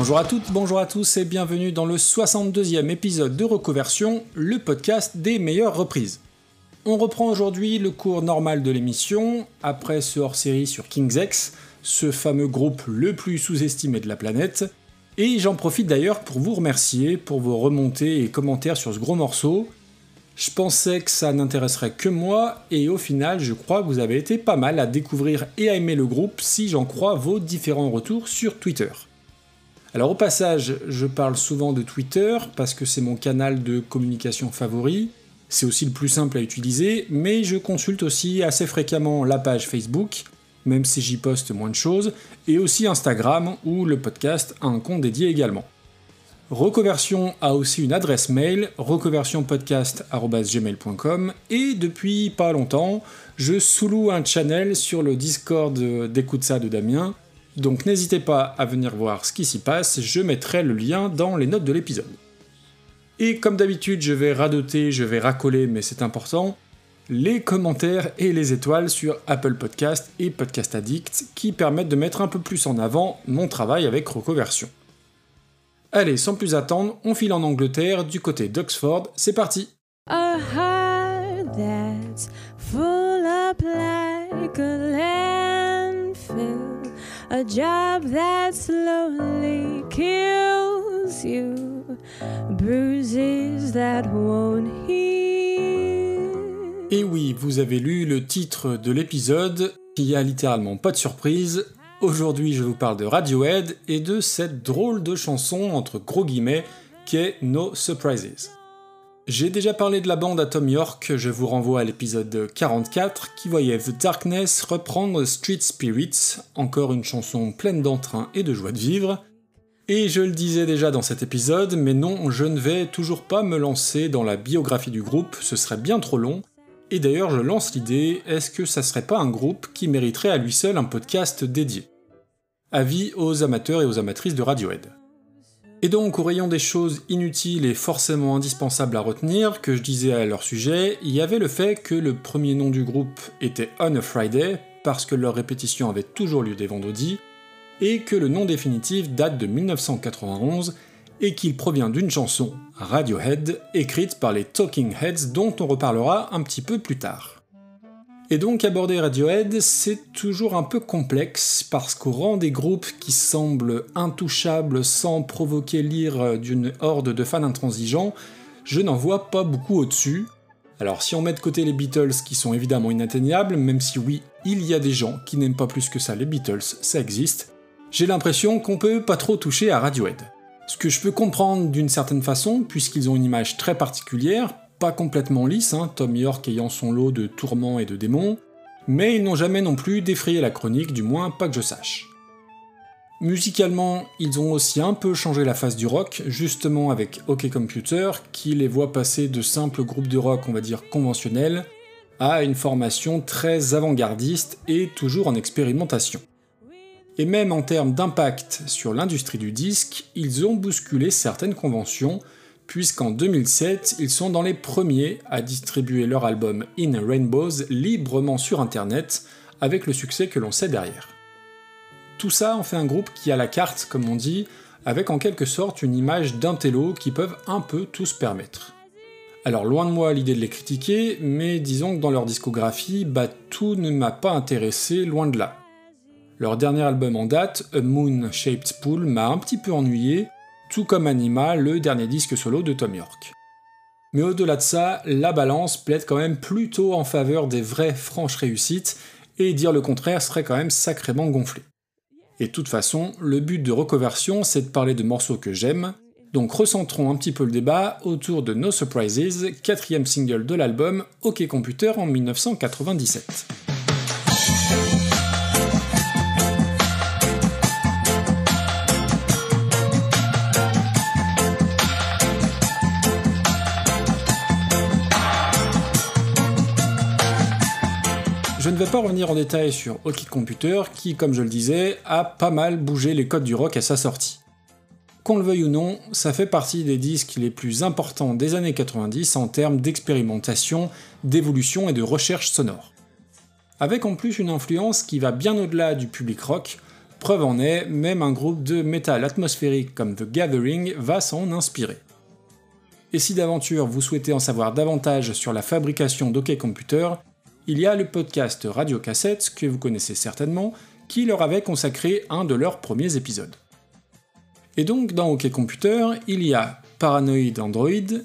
Bonjour à toutes, bonjour à tous et bienvenue dans le 62e épisode de Reconversion, le podcast des meilleures reprises. On reprend aujourd'hui le cours normal de l'émission, après ce hors-série sur King's X, ce fameux groupe le plus sous-estimé de la planète, et j'en profite d'ailleurs pour vous remercier pour vos remontées et commentaires sur ce gros morceau. Je pensais que ça n'intéresserait que moi, et au final, je crois que vous avez été pas mal à découvrir et à aimer le groupe si j'en crois vos différents retours sur Twitter. Alors au passage, je parle souvent de Twitter parce que c'est mon canal de communication favori, c'est aussi le plus simple à utiliser, mais je consulte aussi assez fréquemment la page Facebook, même si j'y poste moins de choses, et aussi Instagram où le podcast a un compte dédié également. Reconversion a aussi une adresse mail, reconversionpodcast.gmail.com, et depuis pas longtemps, je souloue un channel sur le Discord d'écoute ça de Damien, donc n'hésitez pas à venir voir ce qui s'y passe, je mettrai le lien dans les notes de l'épisode. Et comme d'habitude, je vais radoter, je vais racoler, mais c'est important, les commentaires et les étoiles sur Apple Podcast et Podcast Addict qui permettent de mettre un peu plus en avant mon travail avec Reconversion. Allez, sans plus attendre, on file en Angleterre du côté d'Oxford, c'est parti a heart that's full a job that slowly kills you, bruises that won't heal. Et oui, vous avez lu le titre de l'épisode, il y a littéralement pas de surprise. Aujourd'hui, je vous parle de Radiohead et de cette drôle de chanson entre gros guillemets qu'est No Surprises. J'ai déjà parlé de la bande à Tom York, je vous renvoie à l'épisode 44 qui voyait The Darkness reprendre Street Spirits, encore une chanson pleine d'entrain et de joie de vivre. Et je le disais déjà dans cet épisode, mais non, je ne vais toujours pas me lancer dans la biographie du groupe, ce serait bien trop long. Et d'ailleurs, je lance l'idée, est-ce que ça serait pas un groupe qui mériterait à lui seul un podcast dédié? Avis aux amateurs et aux amatrices de Radiohead. Et donc, au rayon des choses inutiles et forcément indispensables à retenir, que je disais à leur sujet, il y avait le fait que le premier nom du groupe était On a Friday, parce que leur répétition avait toujours lieu des vendredis, et que le nom définitif date de 1991 et qu'il provient d'une chanson, Radiohead, écrite par les Talking Heads dont on reparlera un petit peu plus tard. Et donc aborder Radiohead, c'est toujours un peu complexe parce qu'au rang des groupes qui semblent intouchables sans provoquer l'ire d'une horde de fans intransigeants, je n'en vois pas beaucoup au-dessus. Alors si on met de côté les Beatles qui sont évidemment inatteignables, même si oui, il y a des gens qui n'aiment pas plus que ça les Beatles, ça existe, j'ai l'impression qu'on peut pas trop toucher à Radiohead. Ce que je peux comprendre d'une certaine façon, puisqu'ils ont une image très particulière, complètement lisse, hein, Tom York ayant son lot de tourments et de démons, mais ils n'ont jamais non plus défrayé la chronique, du moins pas que je sache. Musicalement, ils ont aussi un peu changé la face du rock, justement avec OK Computer, qui les voit passer de simples groupes de rock, on va dire conventionnels, à une formation très avant-gardiste et toujours en expérimentation. Et même en termes d'impact sur l'industrie du disque, ils ont bousculé certaines conventions, puisqu'en 2007, ils sont dans les premiers à distribuer leur album In Rainbows librement sur Internet, avec le succès que l'on sait derrière. Tout ça en fait un groupe qui a la carte, comme on dit, avec en quelque sorte une image d'un qui peuvent un peu tous permettre. Alors loin de moi l'idée de les critiquer, mais disons que dans leur discographie, bah tout ne m'a pas intéressé, loin de là. Leur dernier album en date, A Moon Shaped Pool, m'a un petit peu ennuyé, tout comme Anima, le dernier disque solo de Tom York. Mais au-delà de ça, la balance plaide quand même plutôt en faveur des vraies franches réussites, et dire le contraire serait quand même sacrément gonflé. Et de toute façon, le but de Reconversion, c'est de parler de morceaux que j'aime, donc recentrons un petit peu le débat autour de No Surprises, quatrième single de l'album OK Computer en 1997. Je ne vais pas revenir en détail sur Hockey Computer qui, comme je le disais, a pas mal bougé les codes du rock à sa sortie. Qu'on le veuille ou non, ça fait partie des disques les plus importants des années 90 en termes d'expérimentation, d'évolution et de recherche sonore. Avec en plus une influence qui va bien au-delà du public rock, preuve en est, même un groupe de métal atmosphérique comme The Gathering va s'en inspirer. Et si d'aventure vous souhaitez en savoir davantage sur la fabrication d'OK Computer, il y a le podcast Radio Cassette, que vous connaissez certainement, qui leur avait consacré un de leurs premiers épisodes. Et donc dans OK Computer, il y a Paranoid Android,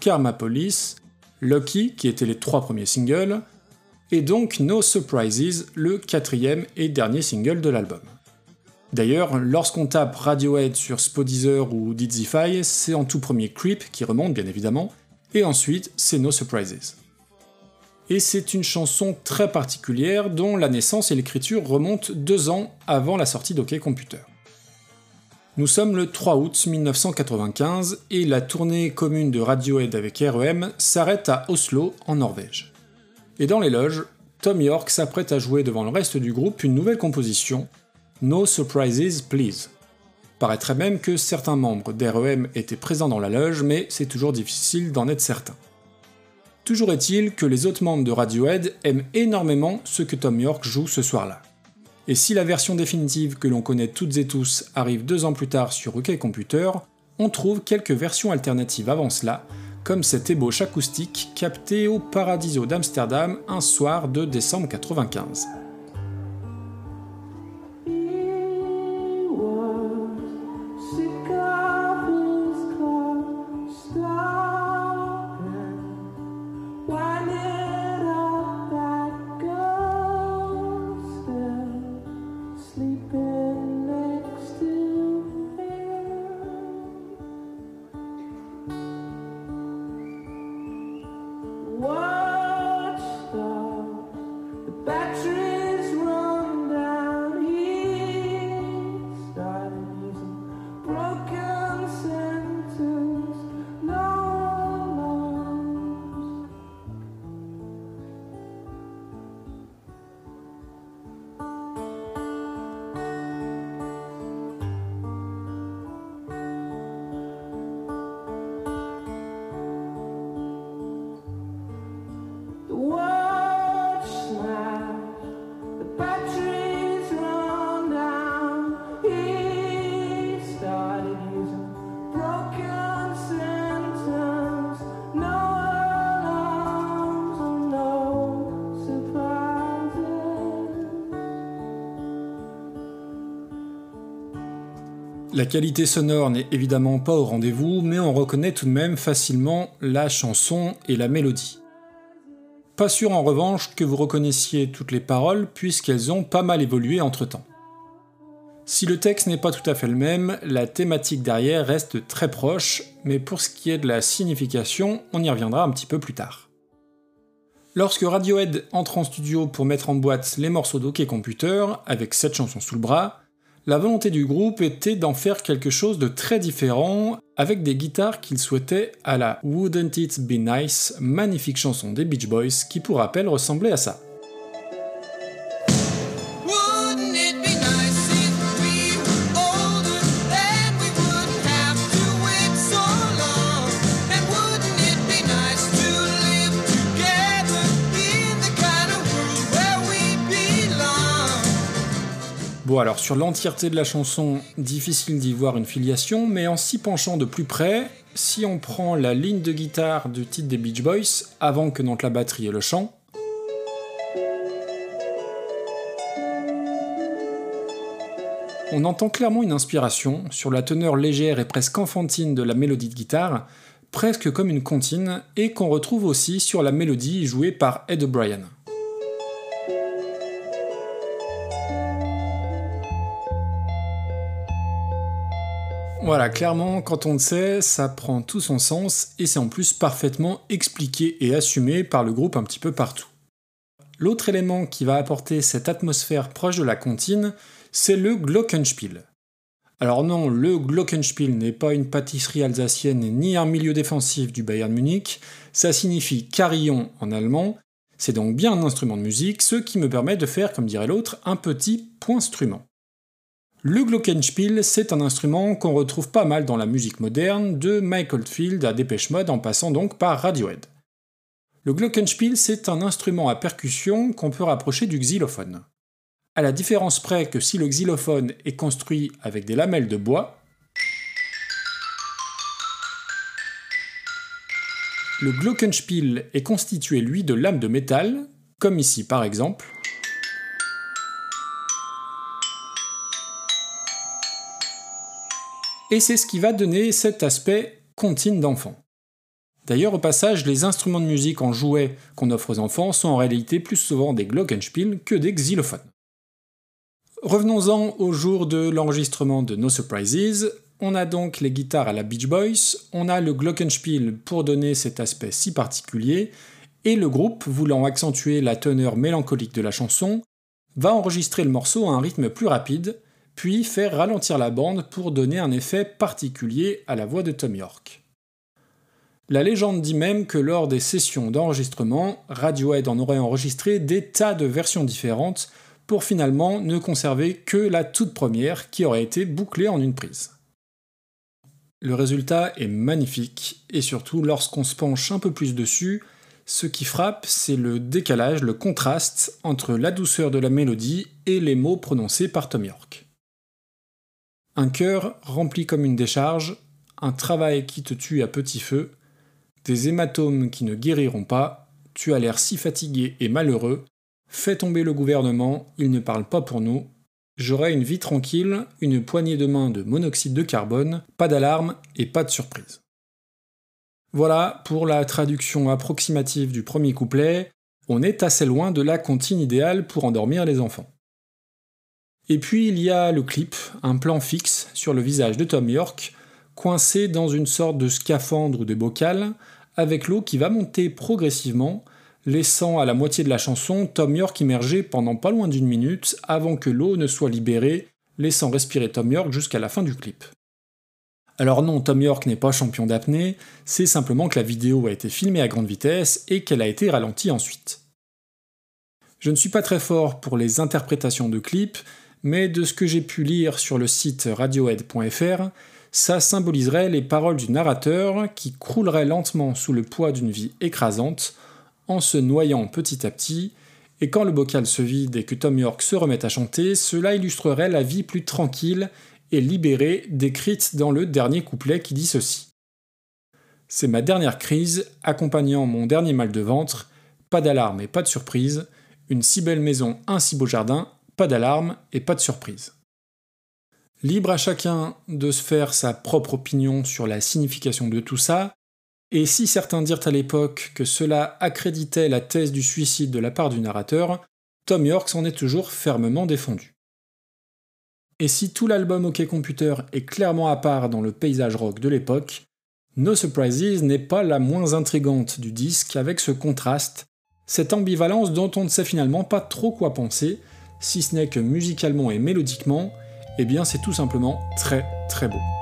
Karma Police, Lucky, qui étaient les trois premiers singles, et donc No Surprises, le quatrième et dernier single de l'album. D'ailleurs, lorsqu'on tape Radiohead sur Spodizer ou Dizify, c'est en tout premier Creep qui remonte bien évidemment, et ensuite c'est No Surprises. Et c'est une chanson très particulière dont la naissance et l'écriture remontent deux ans avant la sortie d'OK Computer. Nous sommes le 3 août 1995 et la tournée commune de Radiohead avec REM s'arrête à Oslo, en Norvège. Et dans les loges, Tom York s'apprête à jouer devant le reste du groupe une nouvelle composition, No Surprises Please. Paraîtrait même que certains membres d'REM étaient présents dans la loge, mais c'est toujours difficile d'en être certain. Toujours est-il que les autres membres de Radiohead aiment énormément ce que Tom York joue ce soir-là. Et si la version définitive que l'on connaît toutes et tous arrive deux ans plus tard sur OK Computer, on trouve quelques versions alternatives avant cela, comme cette ébauche acoustique captée au Paradiso d'Amsterdam un soir de décembre 95. La qualité sonore n'est évidemment pas au rendez-vous, mais on reconnaît tout de même facilement la chanson et la mélodie. Pas sûr en revanche que vous reconnaissiez toutes les paroles, puisqu'elles ont pas mal évolué entre-temps. Si le texte n'est pas tout à fait le même, la thématique derrière reste très proche, mais pour ce qui est de la signification, on y reviendra un petit peu plus tard. Lorsque Radiohead entre en studio pour mettre en boîte les morceaux d'Ok Computer, avec cette chanson sous le bras, la volonté du groupe était d'en faire quelque chose de très différent, avec des guitares qu'ils souhaitaient à la Wouldn't It Be Nice, magnifique chanson des Beach Boys qui pour rappel ressemblait à ça. Alors sur l'entièreté de la chanson, difficile d'y voir une filiation, mais en s'y penchant de plus près, si on prend la ligne de guitare du titre des Beach Boys, avant que n'entre la batterie et le chant, on entend clairement une inspiration sur la teneur légère et presque enfantine de la mélodie de guitare, presque comme une comptine, et qu'on retrouve aussi sur la mélodie jouée par Ed O'Brien. Voilà, clairement, quand on le sait, ça prend tout son sens et c'est en plus parfaitement expliqué et assumé par le groupe un petit peu partout. L'autre élément qui va apporter cette atmosphère proche de la comptine, c'est le Glockenspiel. Alors non, le Glockenspiel n'est pas une pâtisserie alsacienne ni un milieu défensif du Bayern Munich, ça signifie carillon en allemand, c'est donc bien un instrument de musique, ce qui me permet de faire, comme dirait l'autre, un petit point instrument. Le glockenspiel, c'est un instrument qu'on retrouve pas mal dans la musique moderne, de Michael Field à Dépêche Mode en passant donc par Radiohead. Le glockenspiel, c'est un instrument à percussion qu'on peut rapprocher du xylophone. à la différence près que si le xylophone est construit avec des lamelles de bois, le glockenspiel est constitué lui de lames de métal, comme ici par exemple, et c'est ce qui va donner cet aspect contine d'enfant. D'ailleurs, au passage, les instruments de musique en jouets qu'on offre aux enfants sont en réalité plus souvent des glockenspiel que des xylophones. Revenons-en au jour de l'enregistrement de No Surprises. On a donc les guitares à la Beach Boys, on a le glockenspiel pour donner cet aspect si particulier, et le groupe, voulant accentuer la teneur mélancolique de la chanson, va enregistrer le morceau à un rythme plus rapide, puis faire ralentir la bande pour donner un effet particulier à la voix de Tom York. La légende dit même que lors des sessions d'enregistrement, Radiohead en aurait enregistré des tas de versions différentes pour finalement ne conserver que la toute première qui aurait été bouclée en une prise. Le résultat est magnifique, et surtout lorsqu'on se penche un peu plus dessus, ce qui frappe, c'est le décalage, le contraste entre la douceur de la mélodie et les mots prononcés par Tom York. Un cœur rempli comme une décharge, un travail qui te tue à petit feu, des hématomes qui ne guériront pas, tu as l'air si fatigué et malheureux, Fais tomber le gouvernement, il ne parle pas pour nous. J'aurai une vie tranquille, une poignée de main de monoxyde de carbone, pas d'alarme et pas de surprise. Voilà pour la traduction approximative du premier couplet. On est assez loin de la comptine idéale pour endormir les enfants. Et puis il y a le clip, un plan fixe sur le visage de Tom York, coincé dans une sorte de scaphandre ou de bocal, avec l'eau qui va monter progressivement laissant à la moitié de la chanson Tom York immerger pendant pas loin d'une minute avant que l'eau ne soit libérée, laissant respirer Tom York jusqu'à la fin du clip. Alors non, Tom York n'est pas champion d'apnée, c'est simplement que la vidéo a été filmée à grande vitesse et qu'elle a été ralentie ensuite. Je ne suis pas très fort pour les interprétations de clips, mais de ce que j'ai pu lire sur le site radiohead.fr, ça symboliserait les paroles du narrateur qui croulerait lentement sous le poids d'une vie écrasante, en se noyant petit à petit, et quand le bocal se vide et que Tom York se remet à chanter, cela illustrerait la vie plus tranquille et libérée décrite dans le dernier couplet qui dit ceci. C'est ma dernière crise, accompagnant mon dernier mal de ventre, pas d'alarme et pas de surprise, une si belle maison, un si beau jardin, pas d'alarme et pas de surprise. Libre à chacun de se faire sa propre opinion sur la signification de tout ça, et si certains dirent à l'époque que cela accréditait la thèse du suicide de la part du narrateur, Tom York s'en est toujours fermement défendu. Et si tout l'album OK Computer est clairement à part dans le paysage rock de l'époque, No Surprises n'est pas la moins intrigante du disque avec ce contraste, cette ambivalence dont on ne sait finalement pas trop quoi penser, si ce n'est que musicalement et mélodiquement, eh bien c'est tout simplement très très beau.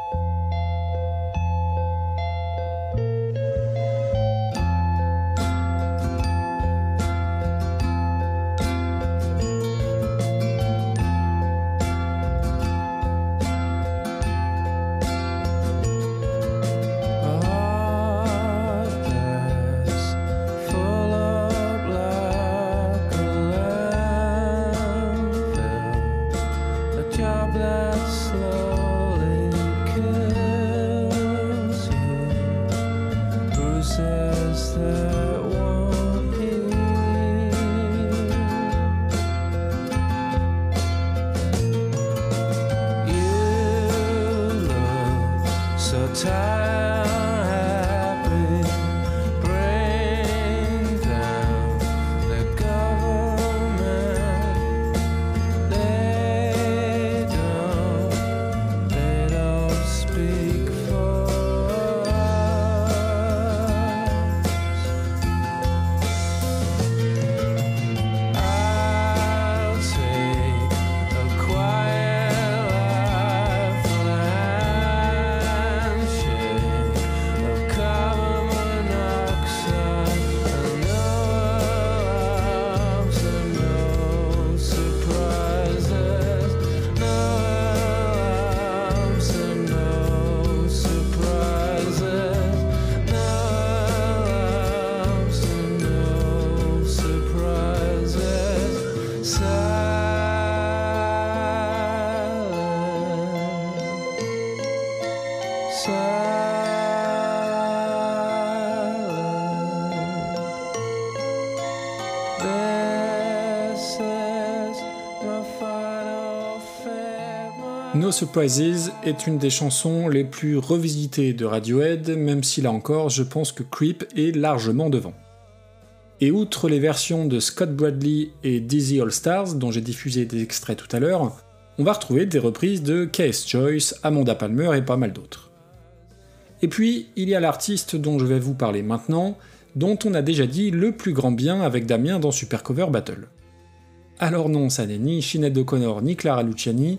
Surprises est une des chansons les plus revisitées de Radiohead, même si là encore je pense que Creep est largement devant. Et outre les versions de Scott Bradley et Dizzy All Stars, dont j'ai diffusé des extraits tout à l'heure, on va retrouver des reprises de Case Choice, Amanda Palmer et pas mal d'autres. Et puis, il y a l'artiste dont je vais vous parler maintenant, dont on a déjà dit le plus grand bien avec Damien dans Super Cover Battle. Alors non, ça n'est ni Sinead O'Connor ni Clara Luciani,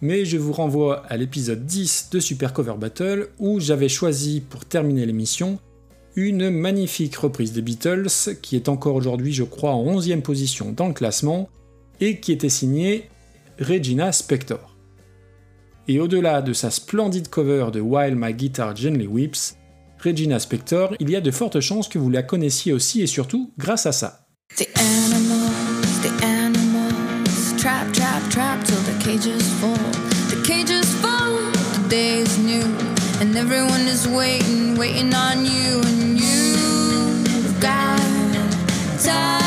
mais je vous renvoie à l'épisode 10 de Super Cover Battle où j'avais choisi pour terminer l'émission une magnifique reprise des Beatles qui est encore aujourd'hui je crois en 11e position dans le classement et qui était signée Regina Spector. Et au-delà de sa splendide cover de While My Guitar Gently Weeps, Regina Spector, il y a de fortes chances que vous la connaissiez aussi et surtout grâce à ça. Cages full. The cages full, the day is new. And everyone is waiting, waiting on you. And you've got time.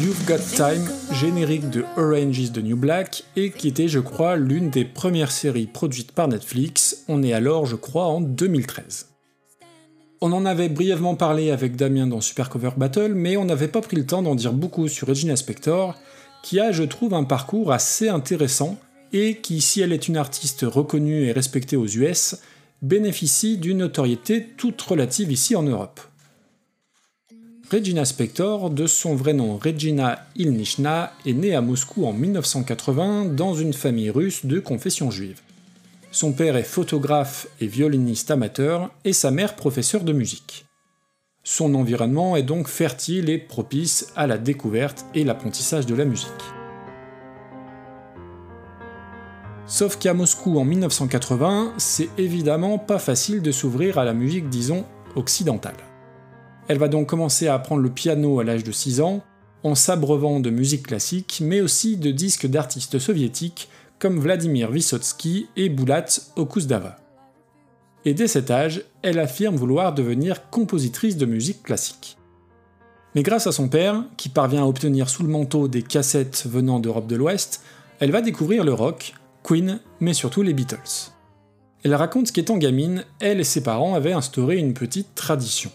You've Got Time, générique de Orange is the New Black, et qui était, je crois, l'une des premières séries produites par Netflix. On est alors, je crois, en 2013. On en avait brièvement parlé avec Damien dans Super Cover Battle, mais on n'avait pas pris le temps d'en dire beaucoup sur Regina Spector, qui a, je trouve, un parcours assez intéressant et qui, si elle est une artiste reconnue et respectée aux US, bénéficie d'une notoriété toute relative ici en Europe. Regina Spector, de son vrai nom Regina Ilnichna, est née à Moscou en 1980 dans une famille russe de confession juive. Son père est photographe et violiniste amateur et sa mère professeur de musique. Son environnement est donc fertile et propice à la découverte et l'apprentissage de la musique. Sauf qu'à Moscou en 1980, c'est évidemment pas facile de s'ouvrir à la musique, disons, occidentale. Elle va donc commencer à apprendre le piano à l'âge de 6 ans, en s'abreuvant de musique classique, mais aussi de disques d'artistes soviétiques comme Vladimir Vysotsky et Boulat Okuzdava. Et dès cet âge, elle affirme vouloir devenir compositrice de musique classique. Mais grâce à son père, qui parvient à obtenir sous le manteau des cassettes venant d'Europe de l'Ouest, elle va découvrir le rock, Queen, mais surtout les Beatles. Elle raconte qu'étant gamine, elle et ses parents avaient instauré une petite tradition.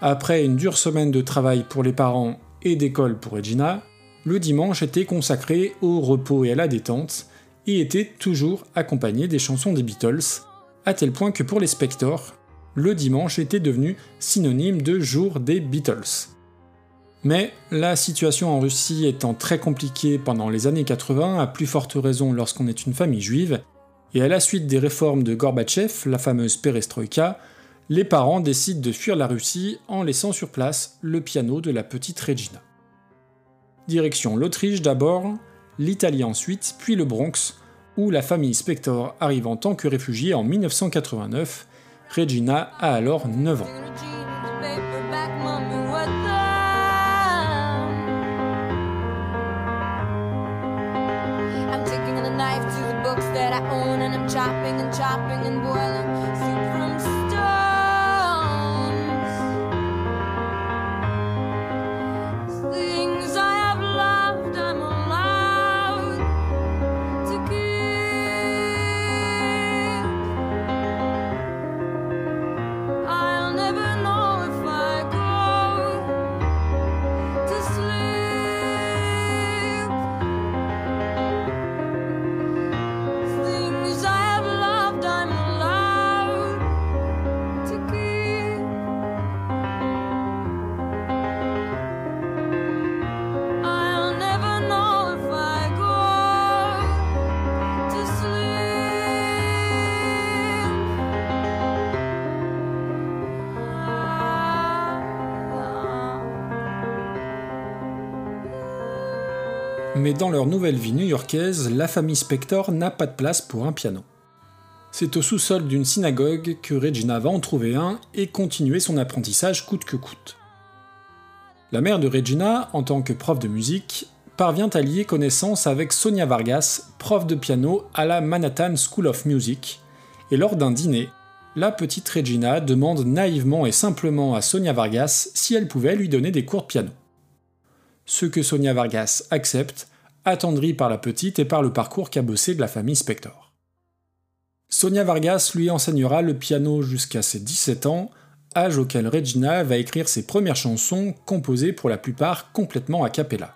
Après une dure semaine de travail pour les parents et d'école pour Regina, le dimanche était consacré au repos et à la détente, et était toujours accompagné des chansons des Beatles, à tel point que pour les Spectors, le dimanche était devenu synonyme de jour des Beatles. Mais la situation en Russie étant très compliquée pendant les années 80, à plus forte raison lorsqu'on est une famille juive, et à la suite des réformes de Gorbatchev, la fameuse perestroïka, les parents décident de fuir la Russie en laissant sur place le piano de la petite Regina. Direction l'Autriche d'abord, l'Italie ensuite, puis le Bronx, où la famille Spector arrive en tant que réfugiée en 1989. Regina a alors 9 ans. Mais dans leur nouvelle vie new-yorkaise, la famille Spector n'a pas de place pour un piano. C'est au sous-sol d'une synagogue que Regina va en trouver un et continuer son apprentissage coûte que coûte. La mère de Regina, en tant que prof de musique, parvient à lier connaissance avec Sonia Vargas, prof de piano à la Manhattan School of Music, et lors d'un dîner, la petite Regina demande naïvement et simplement à Sonia Vargas si elle pouvait lui donner des cours de piano. Ce que Sonia Vargas accepte, attendrie par la petite et par le parcours cabossé de la famille Spector. Sonia Vargas lui enseignera le piano jusqu'à ses 17 ans, âge auquel Regina va écrire ses premières chansons composées pour la plupart complètement a cappella.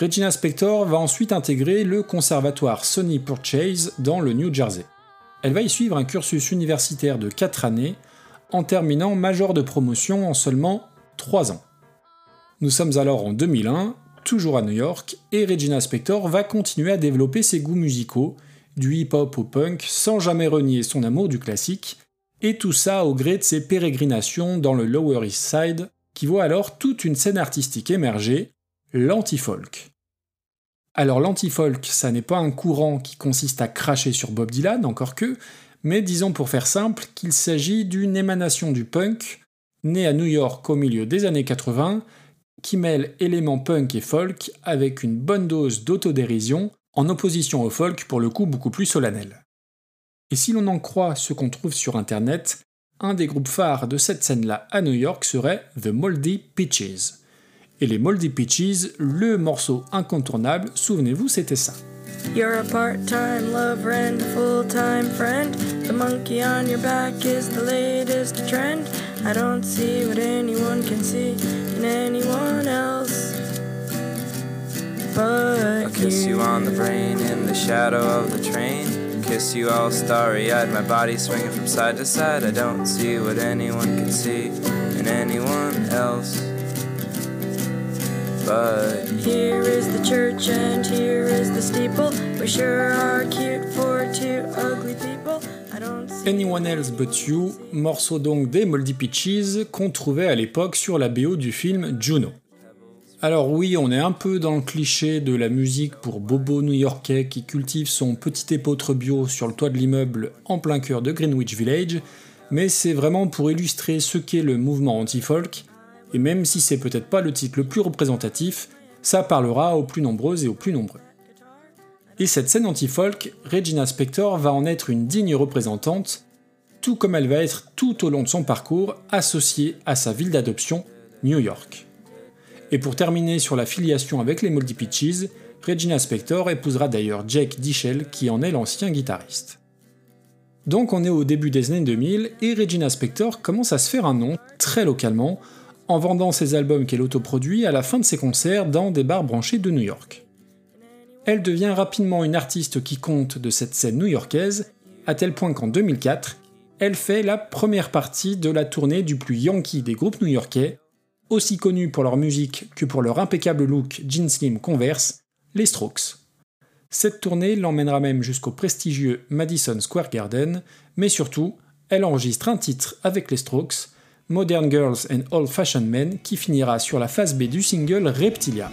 Regina Spector va ensuite intégrer le conservatoire Sonny Purchase dans le New Jersey. Elle va y suivre un cursus universitaire de 4 années, en terminant major de promotion en seulement 3 ans. Nous sommes alors en 2001, toujours à New York, et Regina Spector va continuer à développer ses goûts musicaux, du hip-hop au punk, sans jamais renier son amour du classique, et tout ça au gré de ses pérégrinations dans le Lower East Side, qui voit alors toute une scène artistique émerger, l'anti-folk. Alors l'anti-folk, ça n'est pas un courant qui consiste à cracher sur Bob Dylan, encore que, mais disons pour faire simple qu'il s'agit d'une émanation du punk, né à New York au milieu des années 80, qui mêle éléments punk et folk avec une bonne dose d'autodérision, en opposition au folk pour le coup beaucoup plus solennel. Et si l'on en croit ce qu'on trouve sur internet, un des groupes phares de cette scène-là à New York serait The Moldy Peaches. Et les Moldy Peaches, le morceau incontournable, souvenez-vous, c'était ça. You're a part-time lover and a full-time friend. The monkey on your back is the latest trend. I don't see what anyone can see in anyone else. But I'll kiss you on the brain in the shadow of the train. Kiss you all starry-eyed, my body swinging from side to side. I don't see what anyone can see in anyone else. But here is the church and here is the steeple. We sure are cute for two ugly people. Anyone Else But You, morceau donc des Moldy Peaches qu'on trouvait à l'époque sur la BO du film Juno. Alors oui, on est un peu dans le cliché de la musique pour bobo new-yorkais qui cultive son petit épeautre bio sur le toit de l'immeuble en plein cœur de Greenwich Village, mais c'est vraiment pour illustrer ce qu'est le mouvement anti-folk et même si c'est peut-être pas le titre le plus représentatif, ça parlera aux plus nombreuses et aux plus nombreux. Et cette scène anti-folk, Regina Spector va en être une digne représentante, tout comme elle va être tout au long de son parcours associée à sa ville d'adoption, New York. Et pour terminer sur la filiation avec les Moldy Peaches, Regina Spector épousera d'ailleurs Jake Dichel qui en est l'ancien guitariste. Donc on est au début des années 2000 et Regina Spector commence à se faire un nom très localement en vendant ses albums qu'elle autoproduit à la fin de ses concerts dans des bars branchés de New York. Elle devient rapidement une artiste qui compte de cette scène new-yorkaise, à tel point qu'en 2004, elle fait la première partie de la tournée du plus yankee des groupes new-yorkais, aussi connus pour leur musique que pour leur impeccable look jean slim Converse, les Strokes. Cette tournée l'emmènera même jusqu'au prestigieux Madison Square Garden, mais surtout, elle enregistre un titre avec les Strokes, Modern Girls and Old Fashioned Men, qui finira sur la face B du single Reptilia.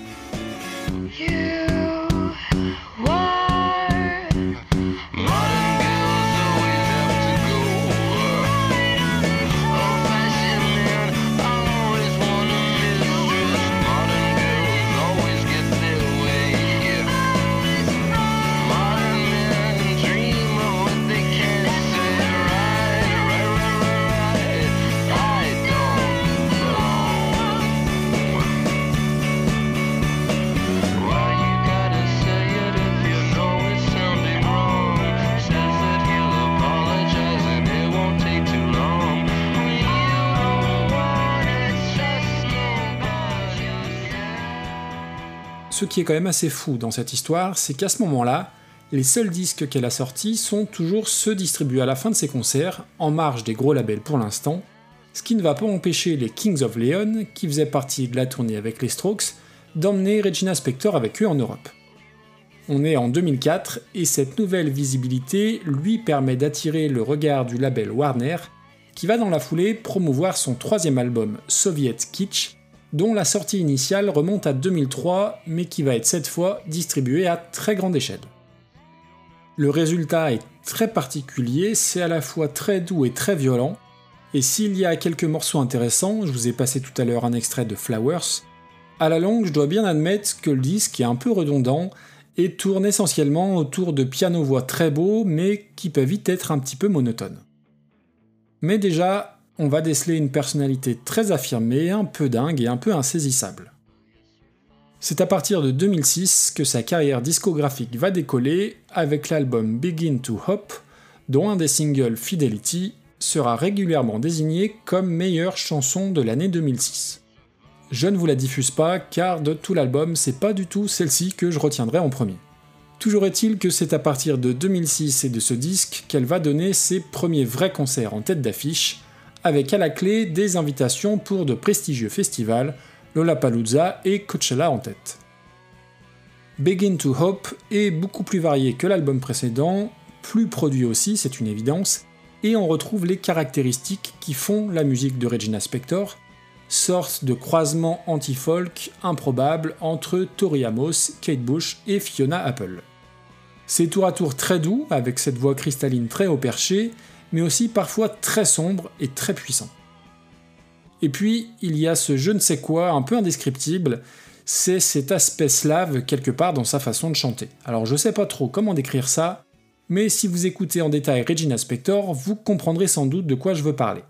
Ce qui est quand même assez fou dans cette histoire, c'est qu'à ce moment-là, les seuls disques qu'elle a sortis sont toujours ceux distribués à la fin de ses concerts, en marge des gros labels pour l'instant, ce qui ne va pas empêcher les Kings of Leon, qui faisaient partie de la tournée avec les Strokes, d'emmener Regina Spector avec eux en Europe. On est en 2004 et cette nouvelle visibilité lui permet d'attirer le regard du label Warner, qui va dans la foulée promouvoir son troisième album Soviet Kitsch, dont la sortie initiale remonte à 2003, mais qui va être cette fois distribuée à très grande échelle. Le résultat est très particulier, c'est à la fois très doux et très violent, et s'il y a quelques morceaux intéressants, je vous ai passé tout à l'heure un extrait de Flowers, À la longue, je dois bien admettre que le disque est un peu redondant et tourne essentiellement autour de piano-voix très beaux mais qui peuvent vite être un petit peu monotones. Mais déjà, on va déceler une personnalité très affirmée, un peu dingue et un peu insaisissable. C'est à partir de 2006 que sa carrière discographique va décoller avec l'album Begin to Hop, dont un des singles Fidelity sera régulièrement désigné comme meilleure chanson de l'année 2006. Je ne vous la diffuse pas car de tout l'album, c'est pas du tout celle-ci que je retiendrai en premier. Toujours est-il que c'est à partir de 2006 et de ce disque qu'elle va donner ses premiers vrais concerts en tête d'affiche, avec à la clé des invitations pour de prestigieux festivals, Lollapalooza et Coachella en tête. Begin to Hope est beaucoup plus varié que l'album précédent, plus produit aussi, c'est une évidence, et on retrouve les caractéristiques qui font la musique de Regina Spector, sorte de croisement anti-folk improbable entre Tori Amos, Kate Bush et Fiona Apple. C'est tour à tour très doux, avec cette voix cristalline très haut perché, mais aussi parfois très sombre et très puissant. Et puis, il y a ce je ne sais quoi un peu indescriptible, c'est cet aspect slave quelque part dans sa façon de chanter. Alors je sais pas trop comment décrire ça, mais si vous écoutez en détail Regina Spector, vous comprendrez sans doute de quoi je veux parler.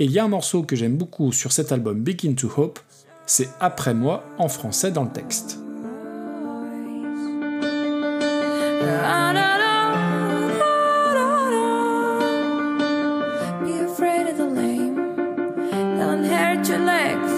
Et il y a un morceau que j'aime beaucoup sur cet album Begin to Hope, c'est Après moi en français dans le texte. legs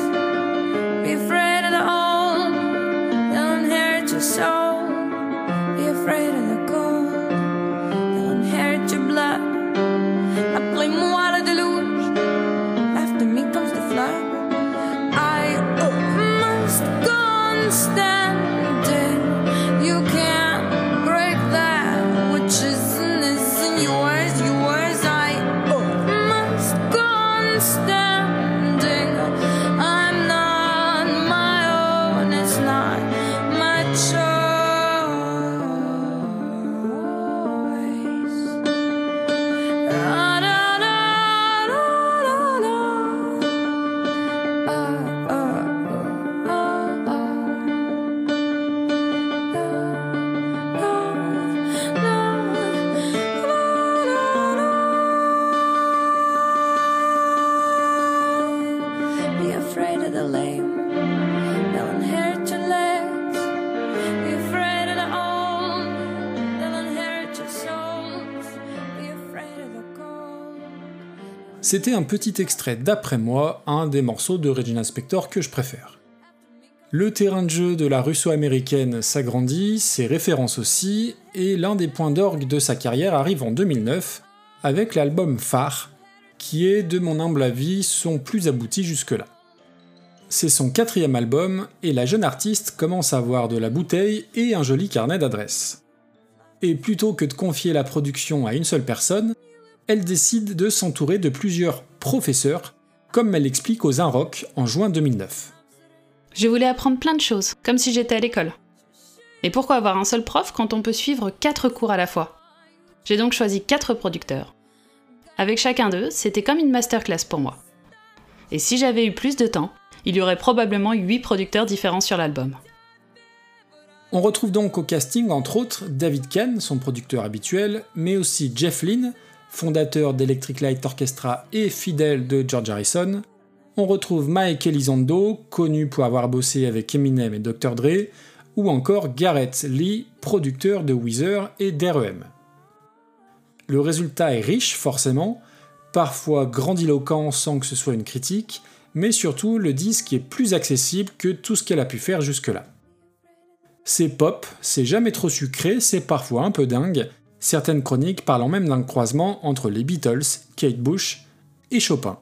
C'était un petit extrait d'après moi, un des morceaux de Regina Spector que je préfère. Le terrain de jeu de la russo-américaine s'agrandit, ses références aussi, et l'un des points d'orgue de sa carrière arrive en 2009 avec l'album Phare, qui est, de mon humble avis, son plus abouti jusque-là. C'est son quatrième album et la jeune artiste commence à avoir de la bouteille et un joli carnet d'adresses. Et plutôt que de confier la production à une seule personne, elle décide de s'entourer de plusieurs professeurs, comme elle l'explique aux Rock en juin 2009. Je voulais apprendre plein de choses, comme si j'étais à l'école. Et pourquoi avoir un seul prof quand on peut suivre quatre cours à la fois? J'ai donc choisi quatre producteurs. Avec chacun d'eux, c'était comme une masterclass pour moi. Et si j'avais eu plus de temps, il y aurait probablement huit producteurs différents sur l'album. On retrouve donc au casting entre autres David Ken, son producteur habituel, mais aussi Jeff Lynne, fondateur d'Electric Light Orchestra et fidèle de George Harrison, on retrouve Mike Elizondo, connu pour avoir bossé avec Eminem et Dr. Dre, ou encore Garrett Lee, producteur de Weezer et d'REM. Le résultat est riche, forcément, parfois grandiloquent sans que ce soit une critique, mais surtout le disque est plus accessible que tout ce qu'elle a pu faire jusque-là. C'est pop, c'est jamais trop sucré, c'est parfois un peu dingue, certaines chroniques parlant même d'un croisement entre les Beatles, Kate Bush et Chopin.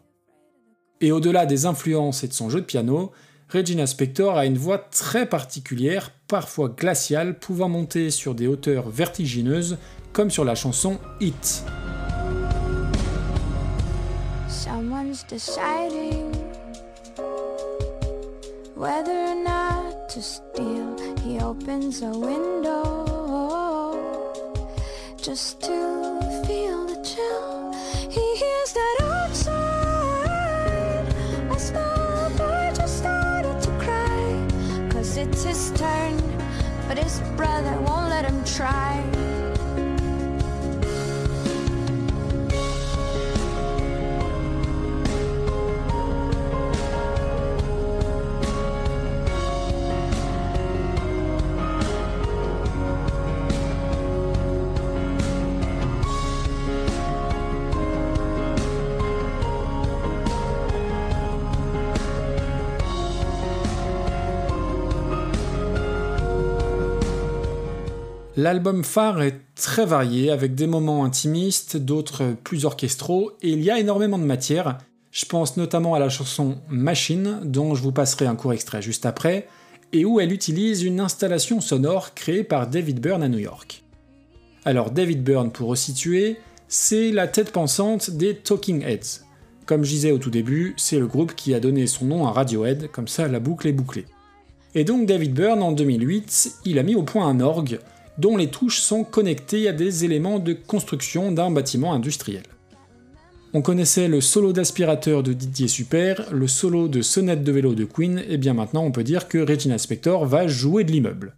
Et au-delà des influences et de son jeu de piano, Regina Spector a une voix très particulière, parfois glaciale, pouvant monter sur des hauteurs vertigineuses, comme sur la chanson Hit. Just to feel the chill. He hears that outside. I stop, I just started to cry. it's his turn, but his brother won't let him try. L'album phare est très varié, avec des moments intimistes, d'autres plus orchestraux, et il y a énormément de matière. Je pense notamment à la chanson Machine, dont je vous passerai un court extrait juste après, et où elle utilise une installation sonore créée par David Byrne à New York. Alors David Byrne, pour resituer, c'est la tête pensante des Talking Heads. Comme je disais au tout début, c'est le groupe qui a donné son nom à Radiohead, comme ça la boucle est bouclée. Et donc David Byrne, en 2008, il a mis au point un orgue, dont les touches sont connectées à des éléments de construction d'un bâtiment industriel. On connaissait le solo d'aspirateur de Didier Super, le solo de sonnette de vélo de Queen, et bien maintenant on peut dire que Regina Spector va jouer de l'immeuble.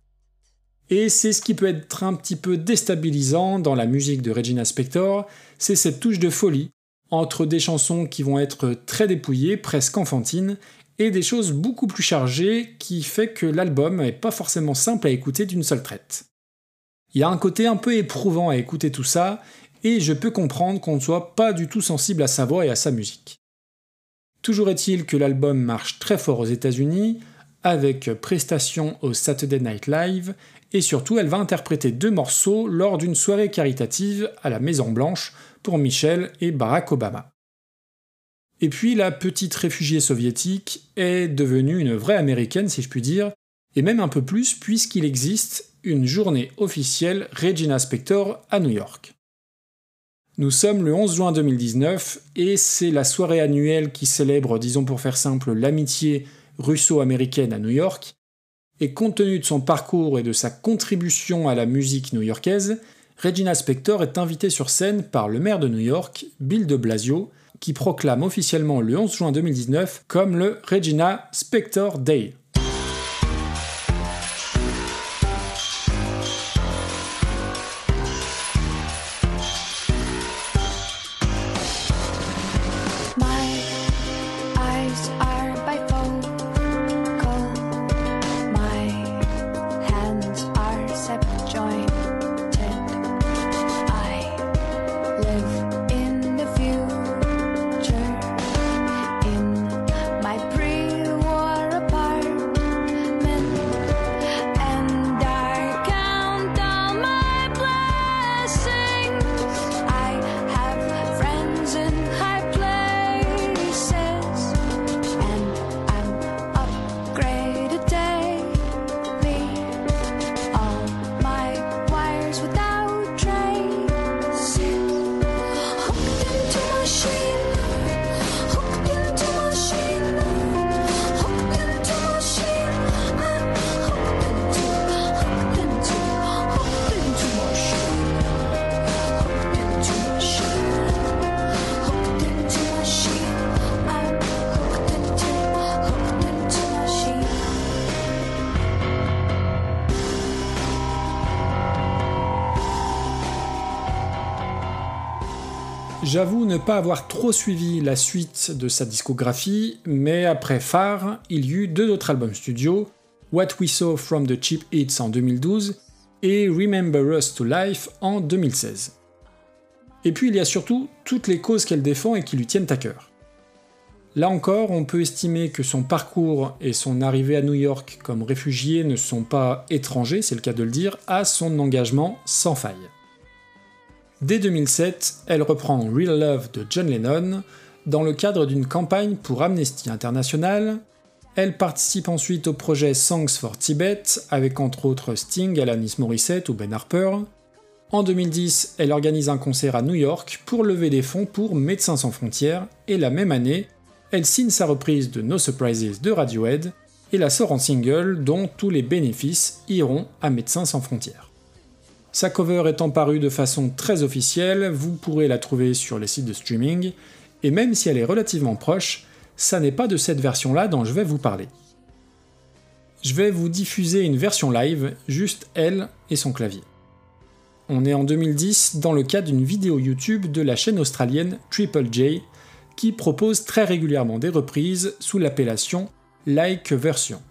Et c'est ce qui peut être un petit peu déstabilisant dans la musique de Regina Spector, c'est cette touche de folie, entre des chansons qui vont être très dépouillées, presque enfantines, et des choses beaucoup plus chargées qui fait que l'album n'est pas forcément simple à écouter d'une seule traite. Il y a un côté un peu éprouvant à écouter tout ça, et je peux comprendre qu'on ne soit pas du tout sensible à sa voix et à sa musique. Toujours est-il que l'album marche très fort aux États-Unis, avec prestation au Saturday Night Live, et surtout elle va interpréter deux morceaux lors d'une soirée caritative à la Maison Blanche pour Michel et Barack Obama. Et puis la petite réfugiée soviétique est devenue une vraie américaine si je puis dire, et même un peu plus puisqu'il existe une journée officielle Regina Spector à New York. Nous sommes le 11 juin 2019 et c'est la soirée annuelle qui célèbre, disons pour faire simple, l'amitié russo-américaine à New York. Et compte tenu de son parcours et de sa contribution à la musique new-yorkaise, Regina Spector est invitée sur scène par le maire de New York, Bill de Blasio, qui proclame officiellement le 11 juin 2019 comme le Regina Spector Day. J'avoue ne pas avoir trop suivi la suite de sa discographie, mais après Phare, il y eut deux autres albums studio, What We Saw from the Cheap Hits en 2012 et Remember Us to Life en 2016. Et puis il y a surtout toutes les causes qu'elle défend et qui lui tiennent à cœur. Là encore, on peut estimer que son parcours et son arrivée à New York comme réfugié ne sont pas étrangers, c'est le cas de le dire, à son engagement sans faille. Dès 2007, elle reprend Real Love de John Lennon dans le cadre d'une campagne pour Amnesty International. Elle participe ensuite au projet Songs for Tibet avec entre autres Sting, Alanis Morissette ou Ben Harper. En 2010, elle organise un concert à New York pour lever des fonds pour Médecins sans frontières et la même année, elle signe sa reprise de No Surprises de Radiohead et la sort en single dont tous les bénéfices iront à Médecins sans frontières. Sa cover étant parue de façon très officielle, vous pourrez la trouver sur les sites de streaming, et même si elle est relativement proche, ça n'est pas de cette version-là dont je vais vous parler. je vais vous diffuser une version live, juste elle et son clavier. On est en 2010 dans le cadre d'une vidéo YouTube de la chaîne australienne Triple J qui propose très régulièrement des reprises sous l'appellation Like Version,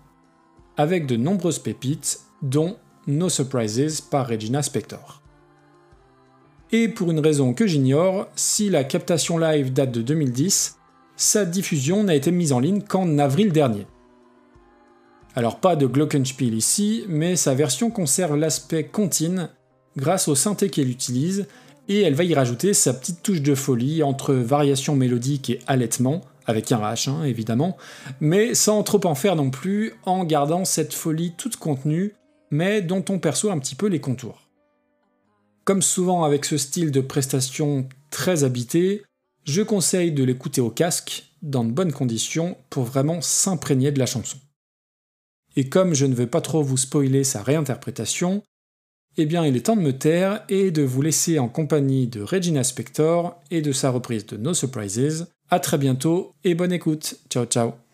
avec de nombreuses pépites, dont No Surprises par Regina Spector. Et pour une raison que j'ignore, si la captation live date de 2010, sa diffusion n'a été mise en ligne qu'en avril dernier. Alors pas de Glockenspiel ici, mais sa version conserve l'aspect contine grâce au synthé qu'elle utilise, et elle va y rajouter sa petite touche de folie entre variation mélodique et allaitement, avec un H hein, évidemment, mais sans trop en faire non plus, en gardant cette folie toute contenue, mais dont on perçoit un petit peu les contours. Comme souvent avec ce style de prestation très habité, je conseille de l'écouter au casque, dans de bonnes conditions, pour vraiment s'imprégner de la chanson. Et comme je ne veux pas trop vous spoiler sa réinterprétation, eh bien il est temps de me taire et de vous laisser en compagnie de Regina Spector et de sa reprise de No Surprises. A très bientôt et bonne écoute. Ciao ciao.